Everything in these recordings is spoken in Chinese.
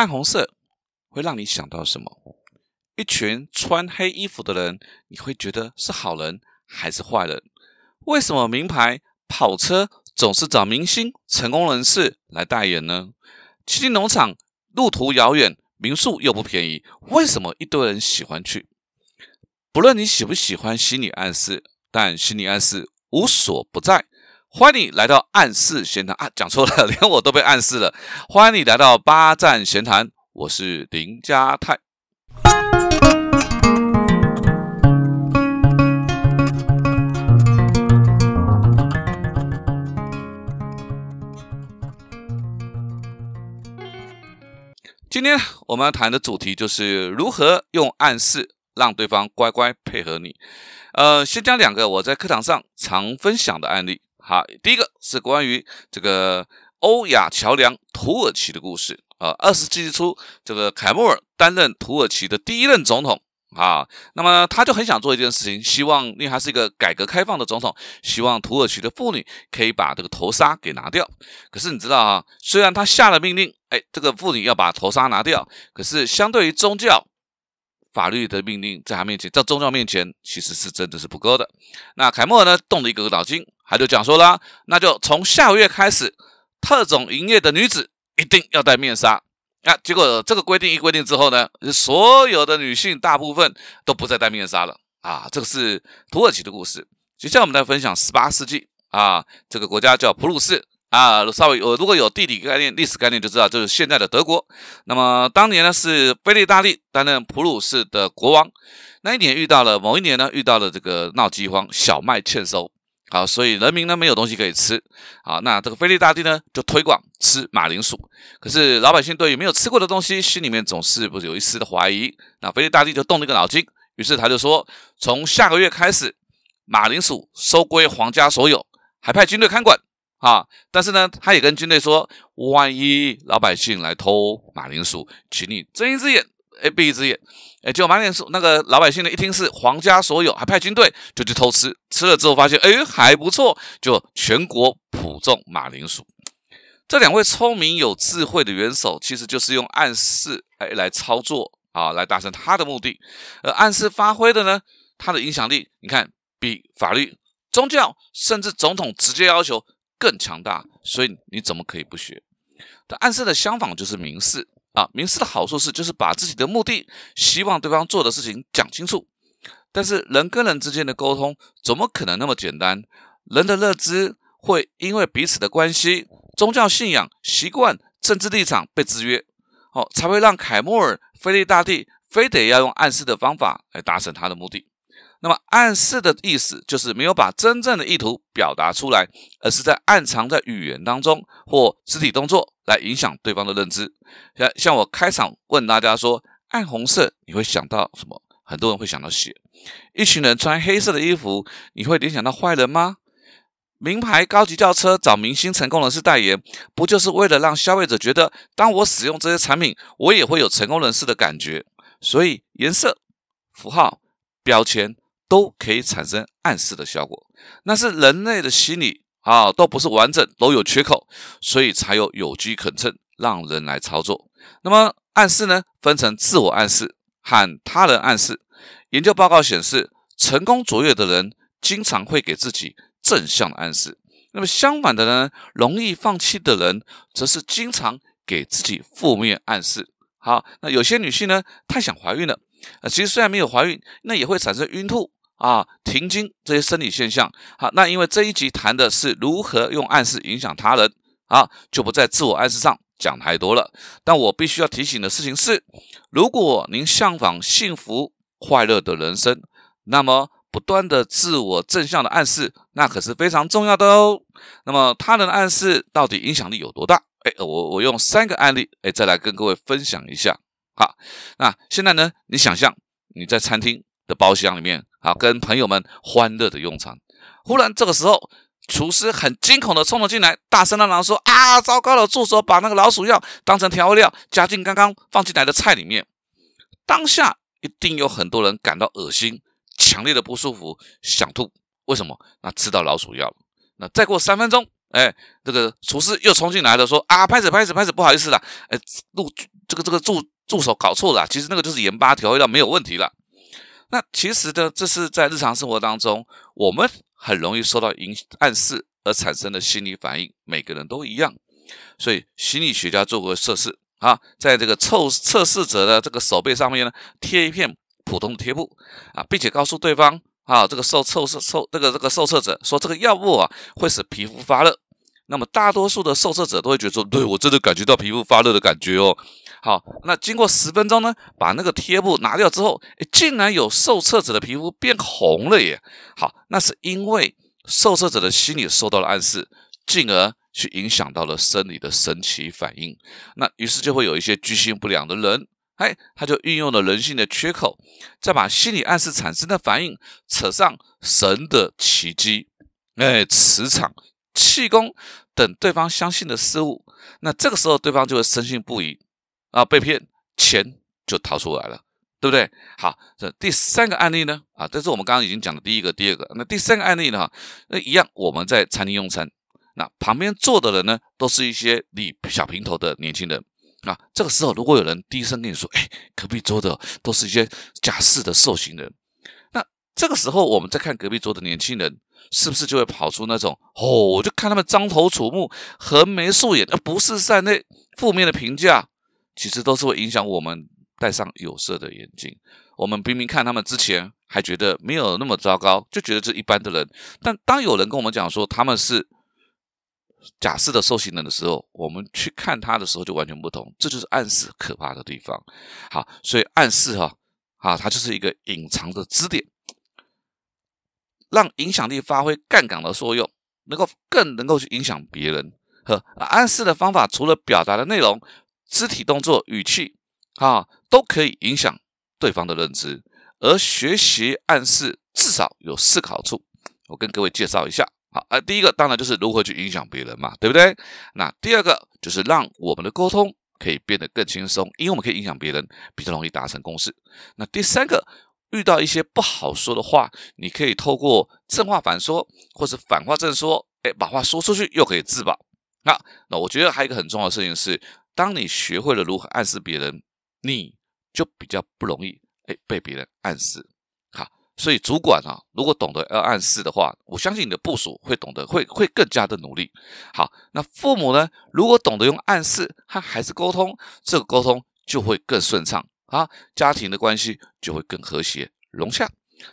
暗红色会让你想到什么？一群穿黑衣服的人，你会觉得是好人还是坏人？为什么名牌跑车总是找明星、成功人士来代言呢？七星农场路途遥远，民宿又不便宜，为什么一堆人喜欢去？不论你喜不喜欢心理暗示，但心理暗示无所不在。欢迎你来到暗示闲谈啊！讲错了，连我都被暗示了。欢迎你来到八站闲谈，我是林家泰。今天我们要谈的主题就是如何用暗示让对方乖乖配合你。呃，先讲两个我在课堂上常分享的案例。好，第一个是关于这个欧亚桥梁土耳其的故事啊。二十世纪初，这个凯末尔担任土耳其的第一任总统啊，那么他就很想做一件事情，希望因为他是一个改革开放的总统，希望土耳其的妇女可以把这个头纱给拿掉。可是你知道啊，虽然他下了命令，哎，这个妇女要把头纱拿掉，可是相对于宗教法律的命令，在他面前，在宗教面前，其实是真的是不够的。那凯末尔呢，动了一个脑筋。他就讲说啦，那就从下个月开始，特种营业的女子一定要戴面纱。啊，结果这个规定一规定之后呢，所有的女性大部分都不再戴面纱了。啊，这个是土耳其的故事。接下来我们来分享十八世纪啊，这个国家叫普鲁士啊，稍微有如果有地理概念、历史概念就知道，就是现在的德国。那么当年呢是菲利大帝担任普鲁士的国王，那一年遇到了某一年呢遇到了这个闹饥荒，小麦欠收。好，所以人民呢没有东西可以吃。好，那这个菲利大帝呢就推广吃马铃薯。可是老百姓对于没有吃过的东西，心里面总是不是有一丝的怀疑。那菲利大帝就动了一个脑筋，于是他就说，从下个月开始，马铃薯收归皇家所有，还派军队看管。啊，但是呢，他也跟军队说，万一老百姓来偷马铃薯，请你睁一只眼。哎，闭一只眼，哎，就马铃薯那个老百姓呢，一听是皇家所有，还派军队，就去偷吃，吃了之后发现，哎，还不错，就全国普种马铃薯。这两位聪明有智慧的元首，其实就是用暗示哎来操作啊，来达成他的目的。而暗示发挥的呢，他的影响力，你看比法律、宗教甚至总统直接要求更强大，所以你怎么可以不学？但暗示的相反就是明示。啊，明示的好处是，就是把自己的目的、希望对方做的事情讲清楚。但是人跟人之间的沟通，怎么可能那么简单？人的认知会因为彼此的关系、宗教信仰、习惯、政治立场被制约，哦，才会让凯末尔、菲利大帝非得要用暗示的方法来达成他的目的。那么暗示的意思就是没有把真正的意图表达出来，而是在暗藏在语言当中或肢体动作来影响对方的认知。像像我开场问大家说，暗红色你会想到什么？很多人会想到血。一群人穿黑色的衣服，你会联想到坏人吗？名牌高级轿车找明星成功人士代言，不就是为了让消费者觉得，当我使用这些产品，我也会有成功人士的感觉？所以颜色、符号、标签。都可以产生暗示的效果，那是人类的心理啊，都不是完整，都有缺口，所以才有有机可乘，让人来操作。那么暗示呢，分成自我暗示和他人暗示。研究报告显示，成功卓越的人经常会给自己正向的暗示，那么相反的呢，容易放弃的人，则是经常给自己负面暗示。好，那有些女性呢，太想怀孕了，呃，其实虽然没有怀孕，那也会产生孕吐。啊，停经这些生理现象，好，那因为这一集谈的是如何用暗示影响他人，啊，就不在自我暗示上讲太多了。但我必须要提醒的事情是，如果您向往幸福快乐的人生，那么不断的自我正向的暗示，那可是非常重要的哦。那么他人的暗示到底影响力有多大？哎，我我用三个案例，哎，再来跟各位分享一下。好，那现在呢，你想象你在餐厅的包厢里面。啊，跟朋友们欢乐的用餐。忽然，这个时候，厨师很惊恐的冲了进来，大声的嚷说：“啊，糟糕了！助手把那个老鼠药当成调味料，加进刚刚放进来的菜里面。”当下一定有很多人感到恶心、强烈的不舒服、想吐。为什么？那吃到老鼠药了。那再过三分钟，哎，这个厨师又冲进来了，说：“啊，拍子拍子拍子，不好意思了，哎，录这个这个助助手搞错了，其实那个就是盐巴调味料没有问题了。那其实呢，这是在日常生活当中，我们很容易受到影暗示而产生的心理反应，每个人都一样。所以心理学家做过测试啊，在这个测测试者的这个手背上面呢，贴一片普通的贴布啊，并且告诉对方啊，这个受测试受这个这个受测者说这个药物啊会使皮肤发热。那么大多数的受测者都会觉得说，对我真的感觉到皮肤发热的感觉哦。好，那经过十分钟呢，把那个贴布拿掉之后，竟然有受测者的皮肤变红了耶！好，那是因为受测者的心理受到了暗示，进而去影响到了生理的神奇反应。那于是就会有一些居心不良的人，哎，他就运用了人性的缺口，再把心理暗示产生的反应扯上神的奇迹，哎，磁场、气功等对方相信的事物。那这个时候，对方就会深信不疑。啊，被骗钱就逃出来了，对不对？好，这第三个案例呢？啊，这是我们刚刚已经讲的第一个、第二个。那第三个案例呢？那一样，我们在餐厅用餐，那旁边坐的人呢，都是一些理小平头的年轻人。啊，这个时候如果有人低声跟你说：“哎，隔壁桌的都是一些假释的受刑人。”那这个时候，我们在看隔壁桌的年轻人，是不是就会跑出那种哦？我就看他们獐头楚目、横眉竖眼，而不是在那负面的评价。其实都是会影响我们戴上有色的眼镜。我们明明看他们之前还觉得没有那么糟糕，就觉得是一般的人。但当有人跟我们讲说他们是假释的受刑人的时候，我们去看他的时候就完全不同。这就是暗示可怕的地方。好，所以暗示哈啊，它就是一个隐藏的支点，让影响力发挥杠杆的作用，能够更能够去影响别人。呵，暗示的方法除了表达的内容。肢体动作、语气，啊，都可以影响对方的认知。而学习暗示至少有四个好处，我跟各位介绍一下。好，呃，第一个当然就是如何去影响别人嘛，对不对？那第二个就是让我们的沟通可以变得更轻松，因为我们可以影响别人，比较容易达成共识。那第三个，遇到一些不好说的话，你可以透过正话反说，或是反话正说，哎，把话说出去又可以自保。那那我觉得还有一个很重要的事情是。当你学会了如何暗示别人，你就比较不容易哎被别人暗示。好，所以主管啊，如果懂得要暗示的话，我相信你的部署会懂得，会会更加的努力。好，那父母呢，如果懂得用暗示和孩子沟通，这个沟通就会更顺畅啊，家庭的关系就会更和谐融洽。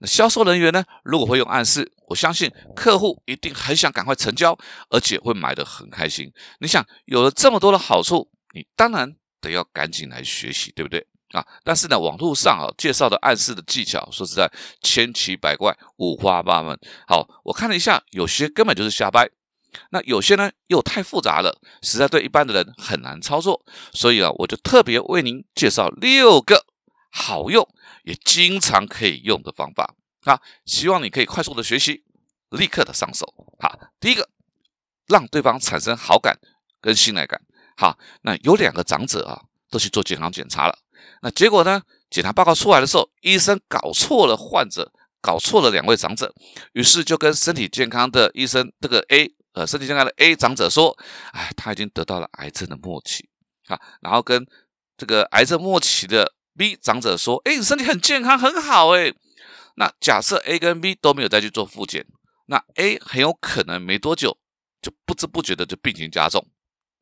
那销售人员呢？如果会用暗示，我相信客户一定很想赶快成交，而且会买的很开心。你想，有了这么多的好处，你当然得要赶紧来学习，对不对啊？但是呢，网络上啊介绍的暗示的技巧，说实在千奇百怪，五花八门。好，我看了一下，有些根本就是瞎掰，那有些呢又太复杂了，实在对一般的人很难操作。所以啊，我就特别为您介绍六个好用。也经常可以用的方法啊，希望你可以快速的学习，立刻的上手。好，第一个，让对方产生好感跟信赖感。好，那有两个长者啊，都去做健康检查了。那结果呢，检查报告出来的时候，医生搞错了患者，搞错了两位长者，于是就跟身体健康的医生这个 A 呃身体健康的 A 长者说，哎，他已经得到了癌症的末期啊，然后跟这个癌症末期的。B 长者说：“哎，你身体很健康，很好哎。那假设 A 跟 B 都没有再去做复检，那 A 很有可能没多久就不知不觉的就病情加重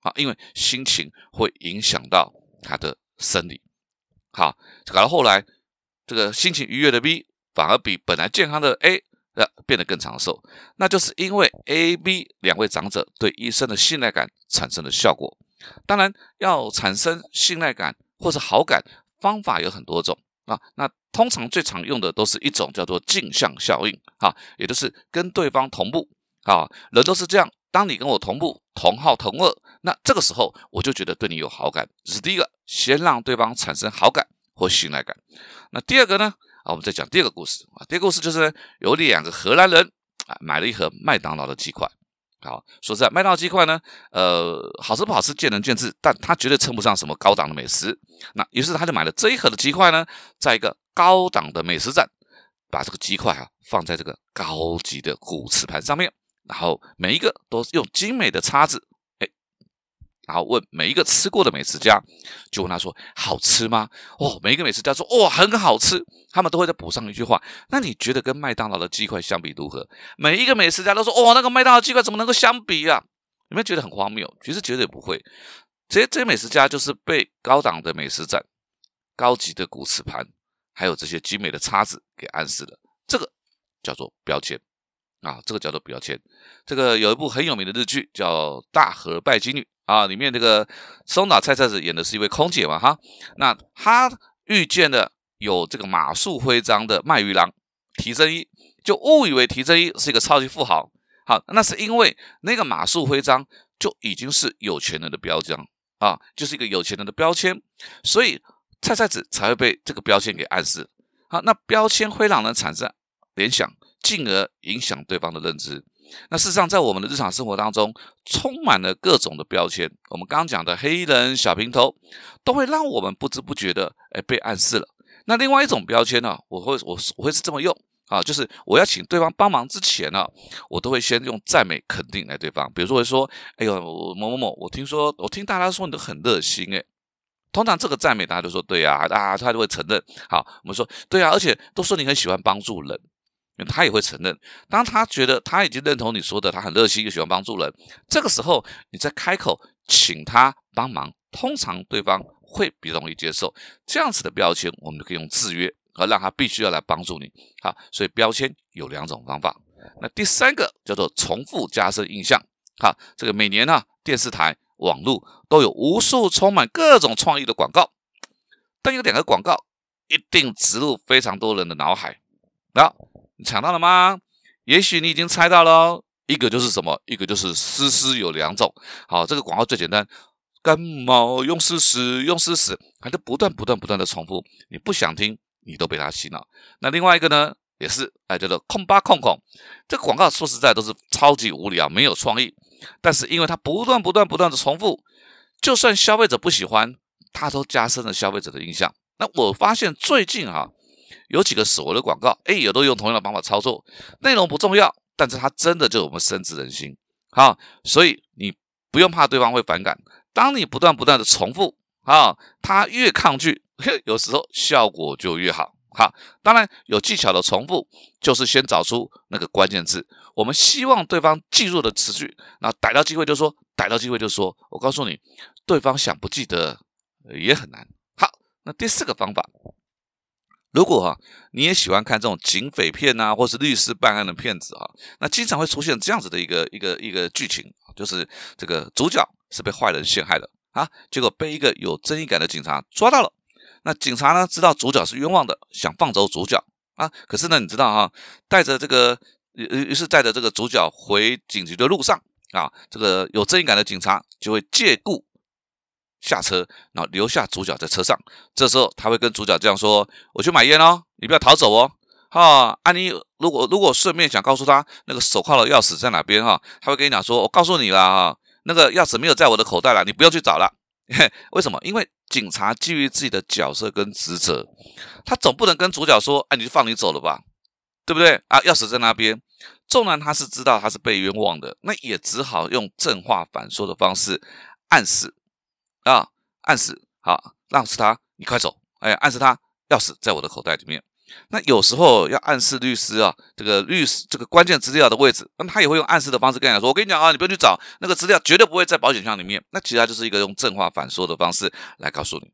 啊，因为心情会影响到他的生理。好，搞到后来，这个心情愉悦的 B 反而比本来健康的 A 呃变得更长寿，那就是因为 A、B 两位长者对医生的信赖感产生了效果。当然，要产生信赖感或是好感。”方法有很多种啊，那通常最常用的都是一种叫做镜像效应啊，也就是跟对方同步啊，人都是这样。当你跟我同步，同号同恶，那这个时候我就觉得对你有好感。这是第一个，先让对方产生好感或信赖感。那第二个呢？啊，我们再讲第二个故事啊。第二个故事就是有两个荷兰人啊，买了一盒麦当劳的鸡块。好，说实在，麦当劳鸡块呢，呃，好吃不好吃见仁见智，但它绝对称不上什么高档的美食。那于是他就买了这一盒的鸡块呢，在一个高档的美食站，把这个鸡块啊放在这个高级的骨瓷盘上面，然后每一个都用精美的叉子，然后问每一个吃过的美食家，就问他说好吃吗？哦，每一个美食家说哦很好吃，他们都会再补上一句话。那你觉得跟麦当劳的鸡块相比如何？每一个美食家都说哦那个麦当劳鸡块怎么能够相比啊？有没有觉得很荒谬？其实绝对不会，这些这些美食家就是被高档的美食展、高级的骨瓷盘，还有这些精美的叉子给暗示了。这个叫做标签啊，这个叫做标签。这个有一部很有名的日剧叫《大和拜金女》啊，里面这个松岛菜菜子演的是一位空姐嘛哈。那她遇见了有这个马术徽章的卖鱼郎提真一，就误以为提真一是一个超级富豪。好，那是因为那个马术徽章就已经是有钱人的标章啊，就是一个有钱人的标签，所以菜菜子才会被这个标签给暗示。好，那标签会让人产生联想，进而影响对方的认知。那事实上，在我们的日常生活当中，充满了各种的标签。我们刚刚讲的黑人、小平头，都会让我们不知不觉的哎被暗示了。那另外一种标签呢，我会我我会是这么用。啊，就是我要请对方帮忙之前呢，我都会先用赞美肯定来对方。比如说，会说：“哎呦，某某某，我听说，我听大家说你都很热心。”哎，通常这个赞美大家都说对啊，啊，他就会承认。好，我们说对啊，而且都说你很喜欢帮助人，他也会承认。当他觉得他已经认同你说的，他很热心又喜欢帮助人，这个时候你再开口请他帮忙，通常对方会比较容易接受。这样子的标签，我们就可以用制约。而让他必须要来帮助你，好，所以标签有两种方法。那第三个叫做重复加深印象，好，这个每年呢，电视台、网络都有无数充满各种创意的广告，但有两个广告一定植入非常多人的脑海。好，你抢到了吗？也许你已经猜到了，一个就是什么？一个就是丝丝有两种。好，这个广告最简单，感冒用丝丝，用丝丝，还在不断不断不断的重复，你不想听。你都被他洗脑。那另外一个呢，也是哎，叫做空吧空空。这个广告说实在都是超级无聊，没有创意。但是因为它不断不断不断的重复，就算消费者不喜欢，它都加深了消费者的印象。那我发现最近哈，有几个所谓的广告，哎，也都用同样的方法操作。内容不重要，但是它真的就我们深植人心。好，所以你不用怕对方会反感。当你不断不断的重复，啊，他越抗拒。有时候效果就越好，好，当然有技巧的重复，就是先找出那个关键字，我们希望对方记住的词句，那逮到机会就说，逮到机会就说。我告诉你，对方想不记得也很难。好，那第四个方法，如果哈你也喜欢看这种警匪片啊，或是律师办案的片子啊，那经常会出现这样子的一个一个一个剧情，就是这个主角是被坏人陷害的啊，结果被一个有正义感的警察抓到了。那警察呢？知道主角是冤枉的，想放走主角啊。可是呢，你知道哈，带着这个，于于是带着这个主角回警局的路上啊，这个有正义感的警察就会借故下车，然后留下主角在车上。这时候他会跟主角这样说：“我去买烟哦，你不要逃走哦。”哈，安妮如果如果顺便想告诉他那个手铐的钥匙在哪边哈，他会跟你讲说：“我告诉你了哈，那个钥匙没有在我的口袋了，你不用去找了。”为什么？因为警察基于自己的角色跟职责，他总不能跟主角说：“哎，你就放你走了吧，对不对？”啊，钥匙在那边。纵然他是知道他是被冤枉的，那也只好用正话反说的方式暗示啊，暗示好，让示他，你快走，哎，暗示他钥匙在我的口袋里面。那有时候要暗示律师啊，这个律师这个关键资料的位置，那他也会用暗示的方式跟你说：“我跟你讲啊，你不用去找那个资料，绝对不会在保险箱里面。”那其实他就是一个用正话反说的方式来告诉你。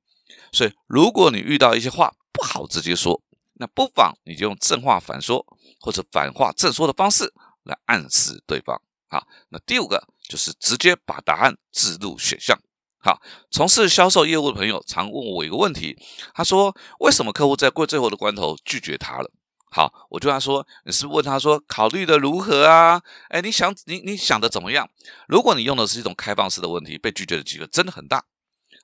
所以，如果你遇到一些话不好直接说，那不妨你就用正话反说或者反话正说的方式来暗示对方。好，那第五个就是直接把答案置入选项。好，从事销售业务的朋友常问我一个问题，他说：“为什么客户在过最后的关头拒绝他了？”好，我就他说：“你是问他说考虑的如何啊？哎，你想你你想的怎么样？如果你用的是一种开放式的问题，被拒绝的几率真的很大。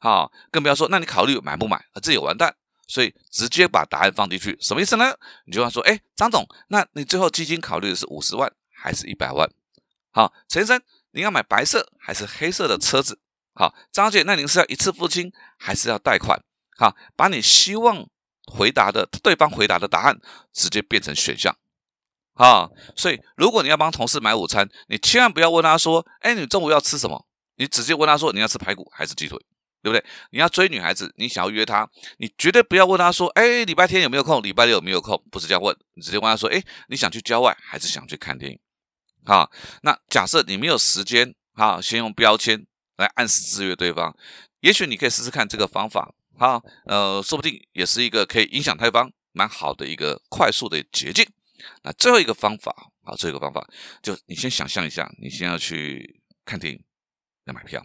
好，更不要说那你考虑买不买，这也完蛋。所以直接把答案放进去，什么意思呢？你就要说：哎，张总，那你最后基金考虑的是五十万还是一百万？好，陈生，你要买白色还是黑色的车子？”好，张姐，那您是要一次付清还是要贷款？好，把你希望回答的对方回答的答案直接变成选项。好，所以如果你要帮同事买午餐，你千万不要问他说：“哎，你中午要吃什么？”你直接问他说你要吃排骨还是鸡腿，对不对？你要追女孩子，你想要约她，你绝对不要问她说，哎，礼拜天有没有空？礼拜六有没有空？不是这样问，你直接问她说，哎，你想去郊外还是想去看电影？好，那假设你没有时间，好，先用标签来暗示制约对方。也许你可以试试看这个方法，好，呃，说不定也是一个可以影响对方蛮好的一个快速的捷径。那最后一个方法，好，最后一个方法，就你先想象一下，你先要去看电影。要买票，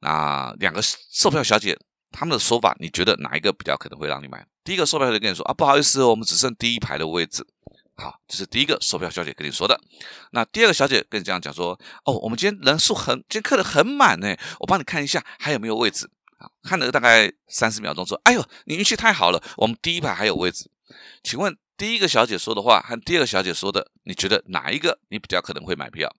那两个售票小姐他们的说法，你觉得哪一个比较可能会让你买？第一个售票小姐跟你说啊，不好意思，我们只剩第一排的位置。好，这是第一个售票小姐跟你说的。那第二个小姐跟你这样讲说，哦，我们今天人数很，今天客人很满呢，我帮你看一下还有没有位置。啊，看了大概三十秒钟说，哎呦，你运气太好了，我们第一排还有位置。请问第一个小姐说的话和第二个小姐说的，你觉得哪一个你比较可能会买票？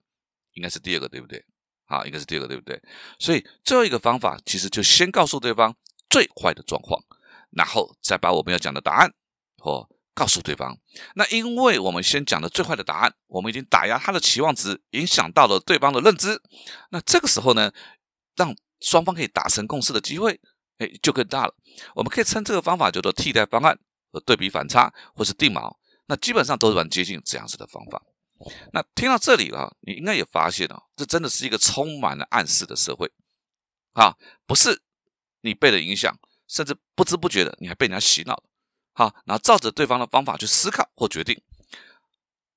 应该是第二个，对不对？好，应该是第二个，对不对？所以最后一个方法，其实就先告诉对方最坏的状况，然后再把我们要讲的答案或告诉对方。那因为我们先讲的最坏的答案，我们已经打压他的期望值，影响到了对方的认知。那这个时候呢，让双方可以达成共识的机会，哎，就更大了。我们可以称这个方法叫做替代方案和对比反差，或是定锚。那基本上都是蛮接近这样子的方法。那听到这里了，你应该也发现了，这真的是一个充满了暗示的社会，啊，不是你被了影响，甚至不知不觉的你还被人家洗脑了，好，然后照着对方的方法去思考或决定。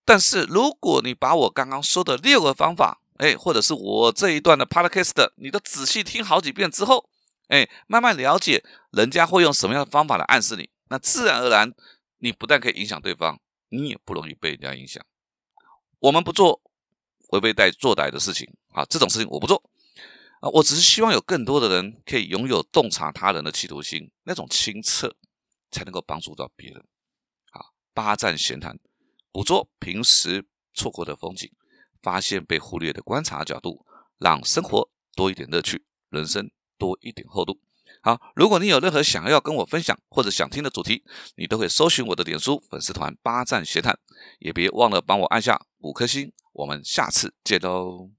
但是如果你把我刚刚说的六个方法，哎，或者是我这一段的 podcast，你都仔细听好几遍之后，哎，慢慢了解人家会用什么样的方法来暗示你，那自然而然，你不但可以影响对方，你也不容易被人家影响。我们不做违背带做歹的事情啊，这种事情我不做啊，我只是希望有更多的人可以拥有洞察他人的企图心，那种清澈才能够帮助到别人。啊，八站闲谈，捕捉平时错过的风景，发现被忽略的观察角度，让生活多一点乐趣，人生多一点厚度。好，如果你有任何想要跟我分享或者想听的主题，你都可以搜寻我的脸书粉丝团“八站闲谈”，也别忘了帮我按下五颗星。我们下次见喽。